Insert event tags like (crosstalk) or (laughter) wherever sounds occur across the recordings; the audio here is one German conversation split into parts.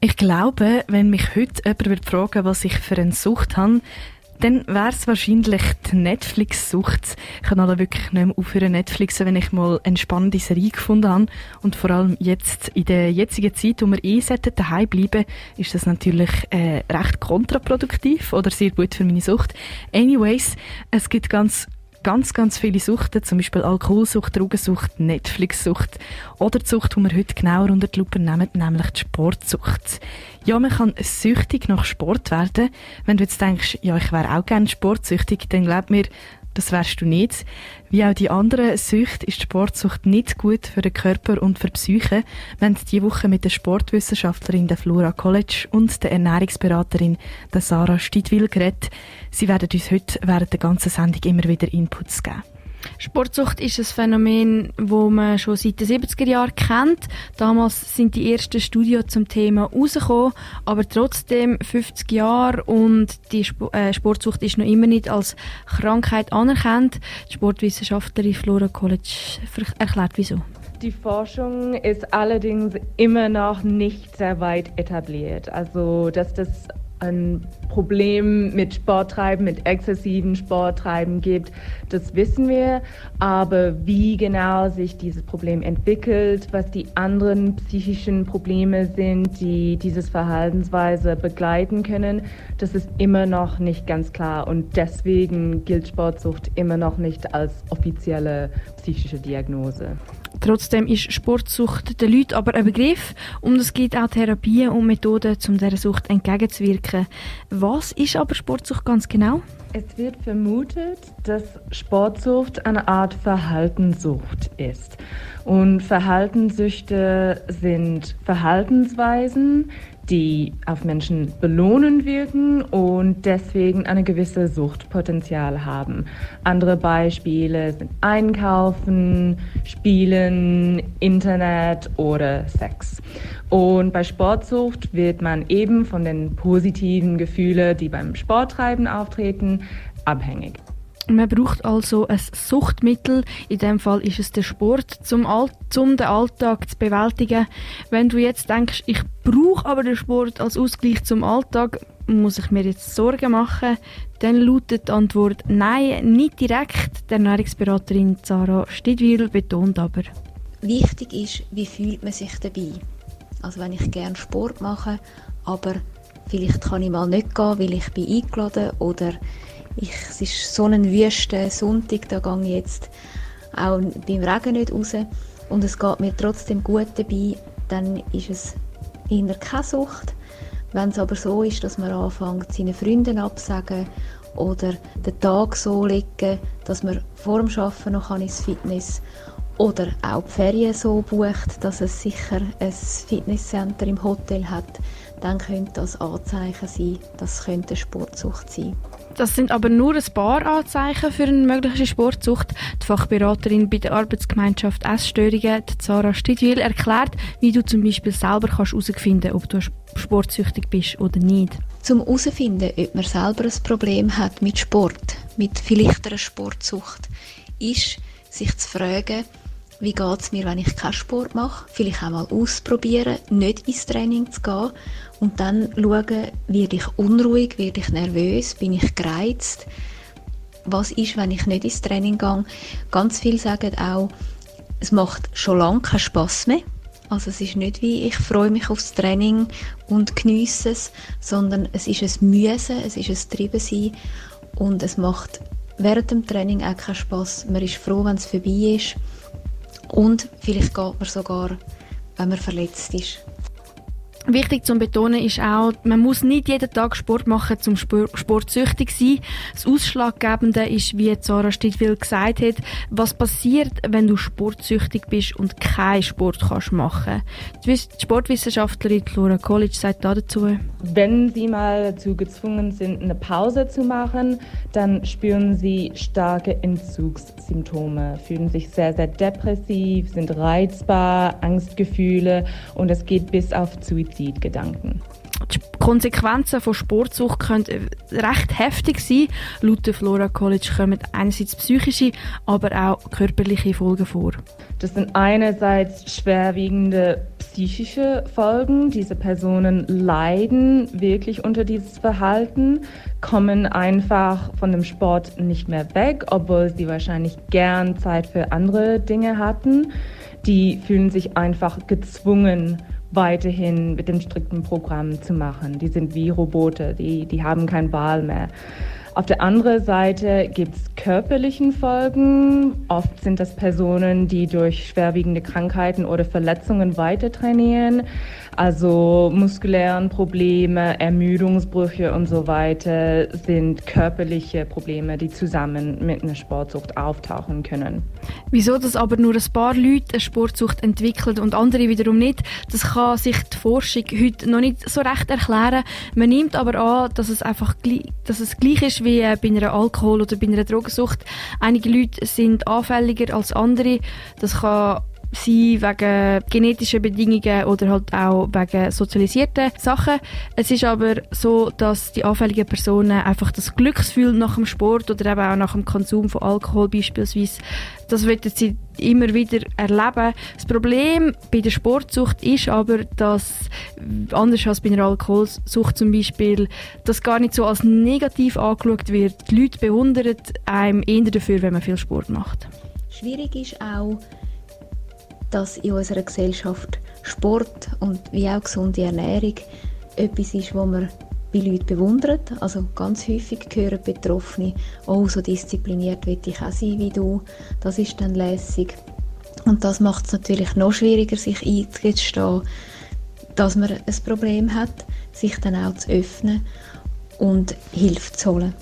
Ich glaube, wenn mich heute jemand fragen würde, was ich für eine Sucht habe, dann wäre es wahrscheinlich die Netflix-Sucht. Ich kann alle wirklich nicht mehr aufhören Netflixen, wenn ich mal eine spannende Serie gefunden habe. Und vor allem jetzt, in der jetzigen Zeit, wo wir eh daheim bleiben ist das natürlich äh, recht kontraproduktiv oder sehr gut für meine Sucht. Anyways, es gibt ganz ganz, ganz viele Suchten, zum Beispiel Alkoholsucht, Drogensucht, Netflix-Sucht oder die Sucht, die wir heute genauer unter die Lupe nehmen, nämlich die Sportsucht. Ja, man kann süchtig nach Sport werden. Wenn du jetzt denkst, ja, ich wäre auch gerne sportsüchtig, dann glaub mir, das wärst du nicht. Wie auch die anderen Süchte ist Sportsucht nicht gut für den Körper und für die Psyche. Wir haben diese Woche mit der Sportwissenschaftlerin der Flora College und der Ernährungsberaterin der Sarah Stidwil geredet. Sie werden uns heute während der ganzen Sendung immer wieder Inputs geben. Sportsucht ist ein Phänomen, das man schon seit den 70er Jahren kennt. Damals sind die ersten Studien zum Thema rausgekommen, aber trotzdem 50 Jahre und die äh, Sportsucht ist noch immer nicht als Krankheit anerkannt. Die Sportwissenschaftlerin Flora College erklärt wieso. Die Forschung ist allerdings immer noch nicht sehr weit etabliert. Also, dass das ein Problem mit Sporttreiben, mit exzessiven Sporttreiben gibt, das wissen wir. Aber wie genau sich dieses Problem entwickelt, was die anderen psychischen Probleme sind, die dieses Verhaltensweise begleiten können, das ist immer noch nicht ganz klar. Und deswegen gilt Sportsucht immer noch nicht als offizielle psychische Diagnose. Trotzdem ist Sportsucht den Leuten aber ein Begriff und es gibt auch Therapien und Methoden, um dieser Sucht entgegenzuwirken. Was ist aber Sportsucht ganz genau? Es wird vermutet, dass Sportsucht eine Art Verhaltenssucht ist. Und Verhaltenssüchte sind Verhaltensweisen, die auf Menschen belohnen wirken und deswegen eine gewisse Suchtpotenzial haben. Andere Beispiele sind Einkaufen, Spielen, Internet oder Sex. Und bei Sportsucht wird man eben von den positiven Gefühlen, die beim Sporttreiben auftreten, abhängig. Man braucht also ein Suchtmittel. In dem Fall ist es der Sport, zum, All zum den Alltag zu bewältigen. Wenn du jetzt denkst, ich brauche aber den Sport als Ausgleich zum Alltag, muss ich mir jetzt Sorgen machen? Dann lautet die Antwort Nein, nicht direkt. Der Ernährungsberaterin Sarah Stidwil betont aber. Wichtig ist, wie fühlt man sich dabei? Also wenn ich gerne Sport mache, aber vielleicht kann ich mal nicht gehen, weil ich bin eingeladen oder ich, es ist so ein wüster Sonntag, da gehe ich jetzt auch beim Regen nicht raus und es geht mir trotzdem gut dabei, dann ist es eher keine Sucht. Wenn es aber so ist, dass man anfängt, seinen Freunden absagen oder den Tag so legen, dass man vor dem Arbeiten noch ins Fitness oder auch die Ferien so bucht, dass es sicher ein Fitnesscenter im Hotel hat, dann könnte das Anzeichen sein, das könnte Sportsucht sein. Das sind aber nur ein paar Anzeichen für eine mögliche Sportsucht. Die Fachberaterin bei der Arbeitsgemeinschaft Essstörungen, Sarah Stidwil, erklärt, wie du zum Beispiel selber herausfinden kannst, ob du sportsüchtig bist oder nicht. Zum herauszufinden, ob man selber ein Problem hat mit Sport, mit vielleicht einer Sportsucht, ist, sich zu fragen, wie geht es mir, wenn ich keinen Sport mache, vielleicht auch mal ausprobieren, nicht ins Training zu gehen und dann schauen, werde ich unruhig, werde ich nervös, bin ich gereizt, was ist, wenn ich nicht ins Training gehe. Ganz viele sagen auch, es macht schon lange keinen Spass mehr. Also es ist nicht wie, ich freue mich aufs Training und genieße es, sondern es ist ein Müssen, es ist ein Treibensein und es macht während dem Training auch keinen Spass. Man ist froh, wenn es vorbei ist und vielleicht geht man sogar, wenn man verletzt ist. Wichtig zu betonen ist auch, man muss nicht jeden Tag Sport machen, um sportsüchtig zu sein. Das Ausschlaggebende ist, wie Sarah Stidwil gesagt hat, was passiert, wenn du sportsüchtig bist und keinen Sport kannst machen. Die Sportwissenschaftlerin Laura College sagt dazu. Wenn Sie mal dazu gezwungen sind, eine Pause zu machen, dann spüren Sie starke Entzugssymptome, fühlen sich sehr, sehr depressiv, sind reizbar, Angstgefühle und es geht bis auf Suizid. Suizidgedanken. Die Konsequenzen von Sportsucht können recht heftig sein. Laut der Flora College kommen einerseits psychische, aber auch körperliche Folgen vor. Das sind einerseits schwerwiegende psychische Folgen. Diese Personen leiden wirklich unter dieses Verhalten, kommen einfach von dem Sport nicht mehr weg, obwohl sie wahrscheinlich gern Zeit für andere Dinge hatten. Die fühlen sich einfach gezwungen, weiterhin mit dem strikten Programm zu machen. Die sind wie Roboter, die, die haben keine Wahl mehr. Auf der anderen Seite gibt es körperlichen Folgen. Oft sind das Personen, die durch schwerwiegende Krankheiten oder Verletzungen weiter trainieren. Also muskulären Probleme, Ermüdungsbrüche und so weiter sind körperliche Probleme, die zusammen mit einer Sportsucht auftauchen können. Wieso das aber nur ein paar Leute eine Sportsucht entwickeln und andere wiederum nicht, das kann sich die Forschung heute noch nicht so recht erklären. Man nimmt aber an, dass es einfach dass es gleich ist wie bei einer Alkohol- oder bei einer Drogensucht. Einige Leute sind anfälliger als andere. Das kann sein wegen genetischen Bedingungen oder halt auch wegen sozialisierten Sachen. Es ist aber so, dass die anfälligen Personen einfach das Glücksgefühl nach dem Sport oder eben auch nach dem Konsum von Alkohol beispielsweise, das wollen sie immer wieder erleben. Das Problem bei der Sportsucht ist aber, dass anders als bei einer Alkoholsucht zum Beispiel, das gar nicht so als negativ angeschaut wird. Die Leute bewundern einem eher dafür, wenn man viel Sport macht. Schwierig ist auch, dass in unserer Gesellschaft Sport und wie auch gesunde Ernährung etwas ist, wo man bei Leuten bewundert. Also ganz häufig hören Betroffene, oh, so diszipliniert will ich auch sein wie du. Das ist dann lässig. Und das macht es natürlich noch schwieriger, sich einzugestehen, dass man ein Problem hat, sich dann auch zu öffnen und Hilfe zu holen.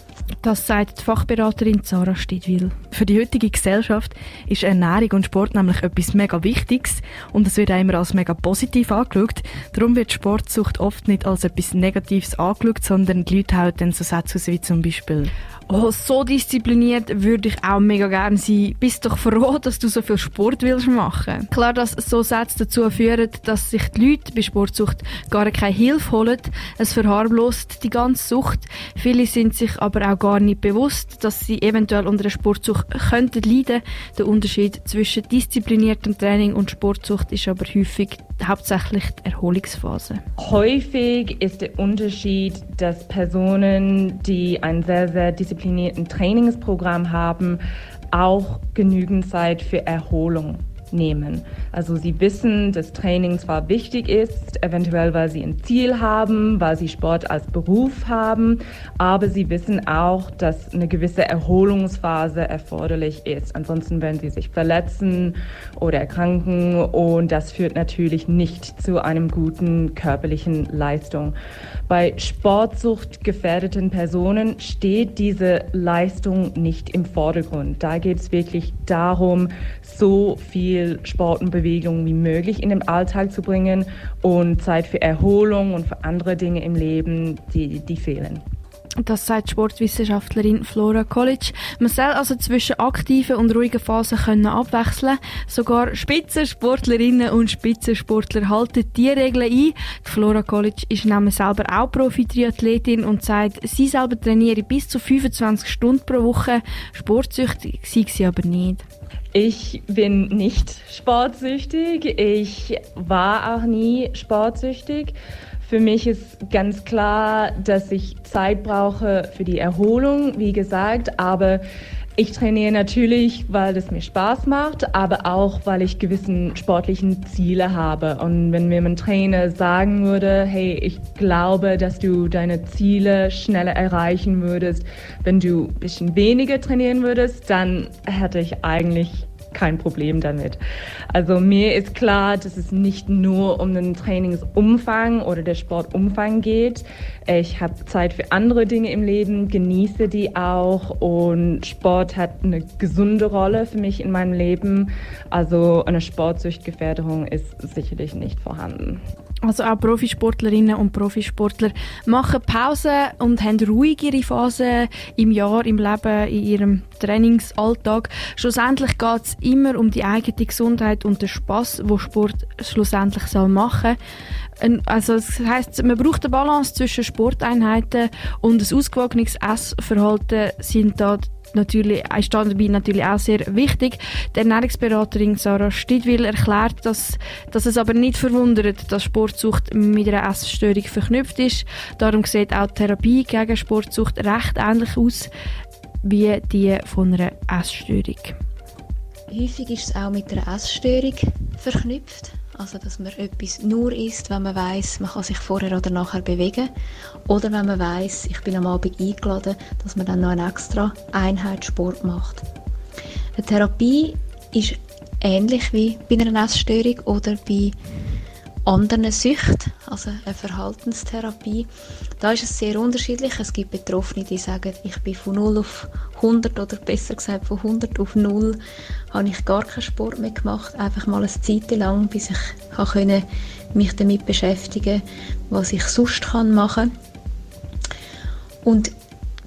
Das sagt die Fachberaterin Sarah Stidwil. Für die heutige Gesellschaft ist Ernährung und Sport nämlich etwas mega Wichtiges und es wird auch immer als mega positiv angeschaut. Darum wird Sportsucht oft nicht als etwas Negatives angeschaut, sondern die Leute hauen dann so Sätze wie zum Beispiel Oh, so diszipliniert würde ich auch mega gerne sein. Bist doch froh, dass du so viel Sport willst machen. Klar, dass so Sätze dazu führen, dass sich die Leute bei Sportsucht gar keine Hilfe holen. Es verharmlost die ganze Sucht. Viele sind sich aber auch gar nicht bewusst, dass sie eventuell unter einer Sportsucht könnten leiden. Der Unterschied zwischen diszipliniertem Training und Sportsucht ist aber häufig hauptsächlich die Erholungsphase. Häufig ist der Unterschied, dass Personen, die ein sehr, sehr disziplinierten Trainingsprogramm haben, auch genügend Zeit für Erholung nehmen. Also sie wissen, dass Training zwar wichtig ist, eventuell weil sie ein Ziel haben, weil sie Sport als Beruf haben, aber sie wissen auch, dass eine gewisse Erholungsphase erforderlich ist. Ansonsten werden sie sich verletzen oder erkranken und das führt natürlich nicht zu einem guten körperlichen Leistung. Bei Sportsucht gefährdeten Personen steht diese Leistung nicht im Vordergrund. Da geht es wirklich darum, so viel Sport und Bewegung wie möglich in den Alltag zu bringen und Zeit für Erholung und für andere Dinge im Leben, die, die fehlen. Das sagt Sportwissenschaftlerin Flora College. Man soll also zwischen aktiven und ruhigen Phasen können abwechseln. Sogar Spitzensportlerinnen und Spitzensportler halten die Regeln ein. Die Flora College ist nämlich selber auch Profi-Triathletin und sagt, sie selber trainiere bis zu 25 Stunden pro Woche. Sportsüchtig sei sie aber nicht. Ich bin nicht sportsüchtig. Ich war auch nie sportsüchtig. Für mich ist ganz klar, dass ich Zeit brauche für die Erholung, wie gesagt, aber ich trainiere natürlich, weil es mir Spaß macht, aber auch, weil ich gewissen sportlichen Ziele habe. Und wenn mir mein Trainer sagen würde, hey, ich glaube, dass du deine Ziele schneller erreichen würdest, wenn du ein bisschen weniger trainieren würdest, dann hätte ich eigentlich kein Problem damit. Also mir ist klar, dass es nicht nur um den Trainingsumfang oder der Sportumfang geht. Ich habe Zeit für andere Dinge im Leben, genieße die auch und Sport hat eine gesunde Rolle für mich in meinem Leben. Also eine Sportsüchtgefährdung ist sicherlich nicht vorhanden. Also auch Profisportlerinnen und Profisportler machen Pause und haben ruhigere Phasen im Jahr, im Leben, in ihrem Trainingsalltag. Schlussendlich geht es immer um die eigene Gesundheit und den Spaß, wo Sport schlussendlich soll machen also das heißt, man braucht eine Balance zwischen Sporteinheiten und ein ausgewogenes Essverhalten sind da natürlich, ist dabei natürlich auch sehr wichtig. Die Ernährungsberaterin Sarah Stidwil erklärt, dass, dass es aber nicht verwundert, dass Sportsucht mit einer Essstörung verknüpft ist. Darum sieht auch die Therapie gegen Sportsucht recht ähnlich aus wie die von einer Essstörung. Häufig ist es auch mit einer Essstörung verknüpft. Also, dass man etwas nur isst, wenn man weiß, man kann sich vorher oder nachher bewegen. Oder wenn man weiß, ich bin am Abend eingeladen, dass man dann noch eine extra Einheit Sport macht. Eine Therapie ist ähnlich wie bei einer Essstörung oder bei anderen Süchten, also eine Verhaltenstherapie. Da ist es sehr unterschiedlich. Es gibt Betroffene, die sagen, ich bin von 0 auf 100 oder besser gesagt von 100 auf 0 habe ich gar keinen Sport mehr gemacht. Einfach mal eine Zeit lang, bis ich können, mich damit beschäftigen was ich sonst kann machen Und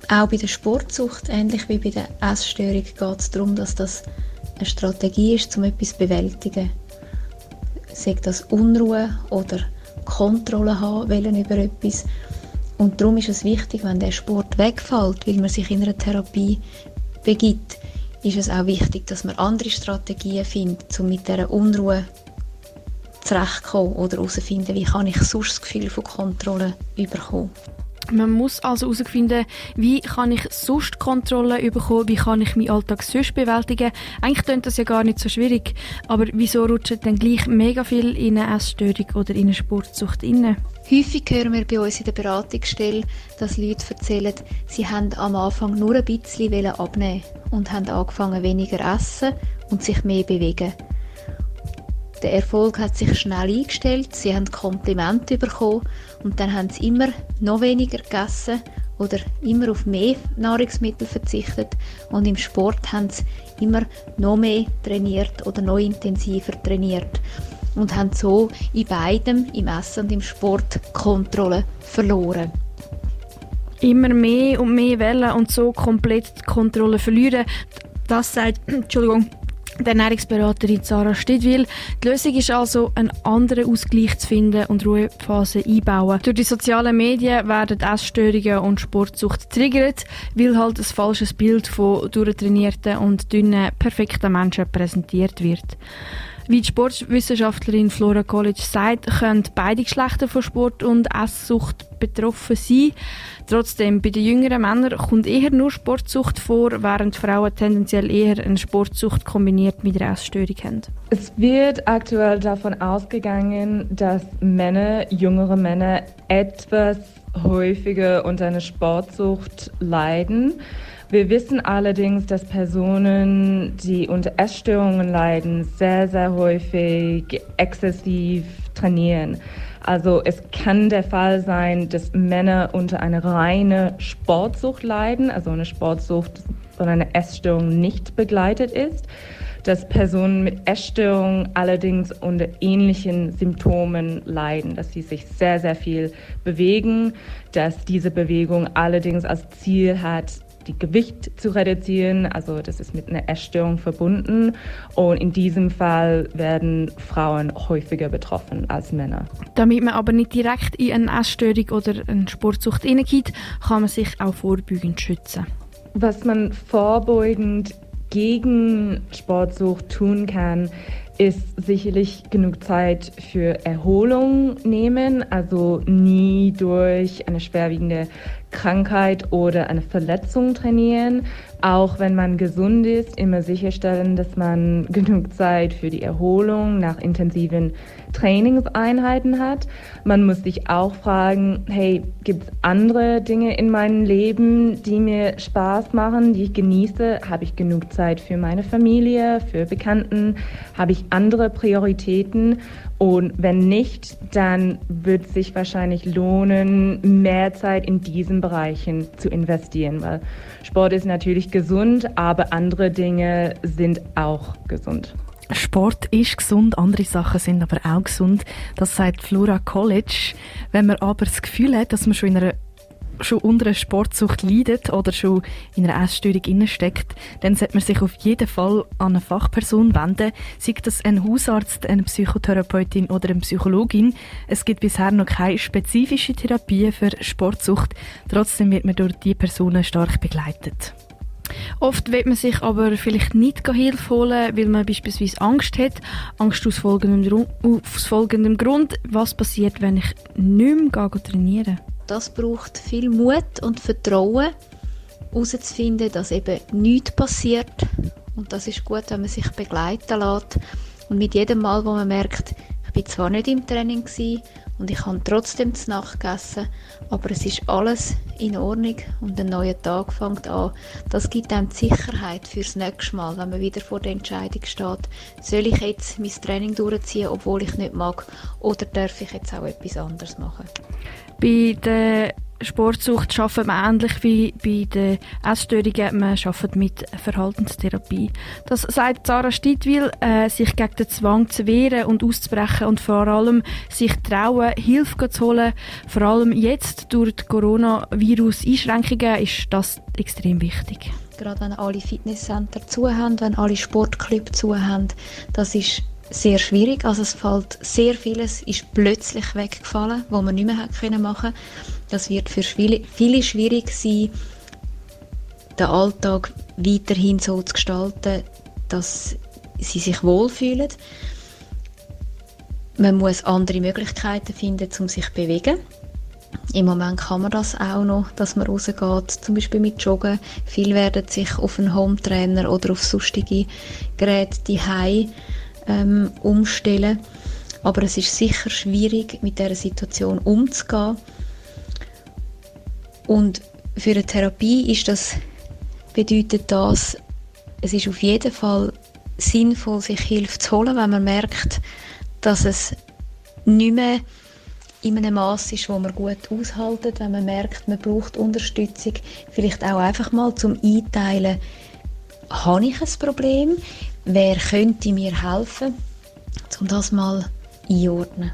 auch bei der Sportsucht, ähnlich wie bei der Essstörung, geht es darum, dass das eine Strategie ist, um etwas zu bewältigen sei das Unruhe oder Kontrolle haben wollen über etwas. Und darum ist es wichtig, wenn der Sport wegfällt, weil man sich in einer Therapie begibt, ist es auch wichtig, dass man andere Strategien findet, um mit dieser Unruhe zurechtzukommen oder herauszufinden, wie kann ich sonst das Gefühl von Kontrolle bekommen. Man muss also herausfinden, wie kann ich sonst Kontrolle bekommen, wie kann ich meinen Alltag sonst bewältigen. Eigentlich klingt das ja gar nicht so schwierig, aber wieso rutscht dann gleich mega viel in eine Essstörung oder in eine Sportsucht rein? Häufig hören wir bei uns in der Beratungsstelle, dass Leute erzählen, sie haben am Anfang nur ein bisschen abnehmen und haben angefangen weniger essen und sich mehr bewegen. Der Erfolg hat sich schnell eingestellt, sie haben Komplimente bekommen und dann haben sie immer noch weniger gegessen oder immer auf mehr Nahrungsmittel verzichtet und im Sport haben sie immer noch mehr trainiert oder noch intensiver trainiert und haben so in beidem, im Essen und im Sport, Kontrolle verloren. Immer mehr und mehr wählen und so komplett die Kontrolle verlieren. Das sagt, (clears throat) Entschuldigung, der Ernährungsberaterin Sarah Stidwil. Die Lösung ist also, einen anderen Ausgleich zu finden und Ruhephasen einbauen. Durch die sozialen Medien werden Essstörungen und Sportsucht triggert, weil halt ein falsches Bild von durchtrainierten und dünnen, perfekten Menschen präsentiert wird. Wie die Sportwissenschaftlerin Flora College sagt, können beide Geschlechter von Sport und Esssucht betroffen sein. Trotzdem, bei den jüngeren Männern kommt eher nur Sportsucht vor, während Frauen tendenziell eher eine Sportsucht kombiniert mit einer Essstörung haben. Es wird aktuell davon ausgegangen, dass Männer, jüngere Männer, etwas häufiger unter einer Sportsucht leiden. Wir wissen allerdings, dass Personen, die unter Essstörungen leiden, sehr, sehr häufig exzessiv trainieren. Also es kann der Fall sein, dass Männer unter einer reine Sportsucht leiden, also eine Sportsucht von einer Essstörung nicht begleitet ist, dass Personen mit Essstörungen allerdings unter ähnlichen Symptomen leiden, dass sie sich sehr, sehr viel bewegen, dass diese Bewegung allerdings als Ziel hat, die Gewicht zu reduzieren. Also das ist mit einer Essstörung verbunden. Und in diesem Fall werden Frauen häufiger betroffen als Männer. Damit man aber nicht direkt in eine Essstörung oder eine Sportsucht hineingeht, kann man sich auch vorbeugend schützen. Was man vorbeugend gegen Sportsucht tun kann, ist sicherlich genug Zeit für Erholung nehmen, also nie durch eine schwerwiegende Krankheit oder eine Verletzung trainieren. Auch wenn man gesund ist, immer sicherstellen, dass man (laughs) genug Zeit für die Erholung nach intensiven Trainingseinheiten hat. Man muss sich auch fragen, hey, gibt es andere Dinge in meinem Leben, die mir Spaß machen, die ich genieße? Habe ich genug Zeit für meine Familie, für Bekannten? Habe ich andere Prioritäten? Und wenn nicht, dann wird es sich wahrscheinlich lohnen, mehr Zeit in diesen Bereichen zu investieren, weil Sport ist natürlich gesund, aber andere Dinge sind auch gesund. Sport ist gesund, andere Sachen sind aber auch gesund. Das sagt Flora College. Wenn man aber das Gefühl hat, dass man schon in einer schon unter einer Sportsucht leidet oder schon in einer Essstörung steckt, dann sollte man sich auf jeden Fall an eine Fachperson wenden, sei das ein Hausarzt, eine Psychotherapeutin oder eine Psychologin. Es gibt bisher noch keine spezifische Therapie für Sportsucht, trotzdem wird man durch diese Personen stark begleitet. Oft will man sich aber vielleicht nicht Hilfe holen, weil man beispielsweise Angst hat. Angst aus folgendem, aus folgendem Grund. Was passiert, wenn ich nicht mehr trainieren Das braucht viel Mut und Vertrauen, herauszufinden, dass eben nichts passiert. Und das ist gut, wenn man sich begleiten lässt. Und mit jedem Mal, wo man merkt, ich bin zwar nicht im Training gewesen, und ich habe trotzdem zu Nacht gegessen, aber es ist alles in Ordnung und ein neuer Tag fängt an. Das gibt einem die Sicherheit fürs nächste Mal, wenn man wieder vor der Entscheidung steht, soll ich jetzt mein Training durchziehen, obwohl ich nicht mag, oder darf ich jetzt auch etwas anderes machen? Bei der Sportsucht arbeitet man ähnlich wie bei den Essstörungen. Man arbeitet mit Verhaltenstherapie. Das sagt Sarah Stiedwil, äh, sich gegen den Zwang zu wehren und auszubrechen und vor allem sich trauen, Hilfe zu holen. Vor allem jetzt durch die Coronavirus-Einschränkungen ist das extrem wichtig. Gerade wenn alle Fitnesscenter zu haben, wenn alle Sportclubs zu haben, das ist sehr schwierig. Also es fällt sehr vieles ist plötzlich weggefallen, wo man nicht mehr hat können machen. Das wird für viele, schwierig sein, den Alltag weiterhin so zu gestalten, dass sie sich wohlfühlen. Man muss andere Möglichkeiten finden, um sich zu bewegen. Im Moment kann man das auch noch, dass man rausgeht, zum Beispiel mit Joggen. Viele werden sich auf einen Home-Trainer oder auf sonstige Geräte die ähm, umstellen. Aber es ist sicher schwierig, mit dieser Situation umzugehen. Und für eine Therapie ist das, bedeutet das, es ist auf jeden Fall sinnvoll, sich Hilfe zu holen, wenn man merkt, dass es nicht mehr in einem Maß ist, wo man gut aushaltet, wenn man merkt, man braucht Unterstützung, vielleicht auch einfach mal zum Einteilen, habe ich ein Problem, wer könnte mir helfen, um das mal einordnen.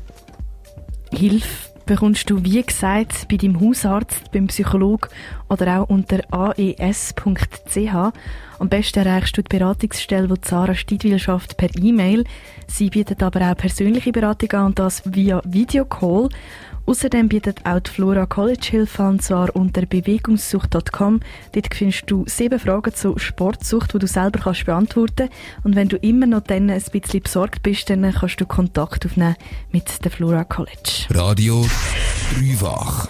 Hilfe bekommst du, wie gesagt, bei deinem Hausarzt, beim Psychologen oder auch unter aes.ch. Am besten erreichst du die Beratungsstelle, die Sarah Stidwil schafft, per E-Mail. Sie bietet aber auch persönliche Beratung an und das via Videocall. Außerdem bietet auch die Flora College Hilfe an, zwar unter bewegungssucht.com. Dort findest du sieben Fragen zur Sportsucht, die du selber kannst beantworten Und wenn du immer noch dann ein bisschen besorgt bist, dann kannst du Kontakt aufnehmen mit der Flora College. Radio Dreifach.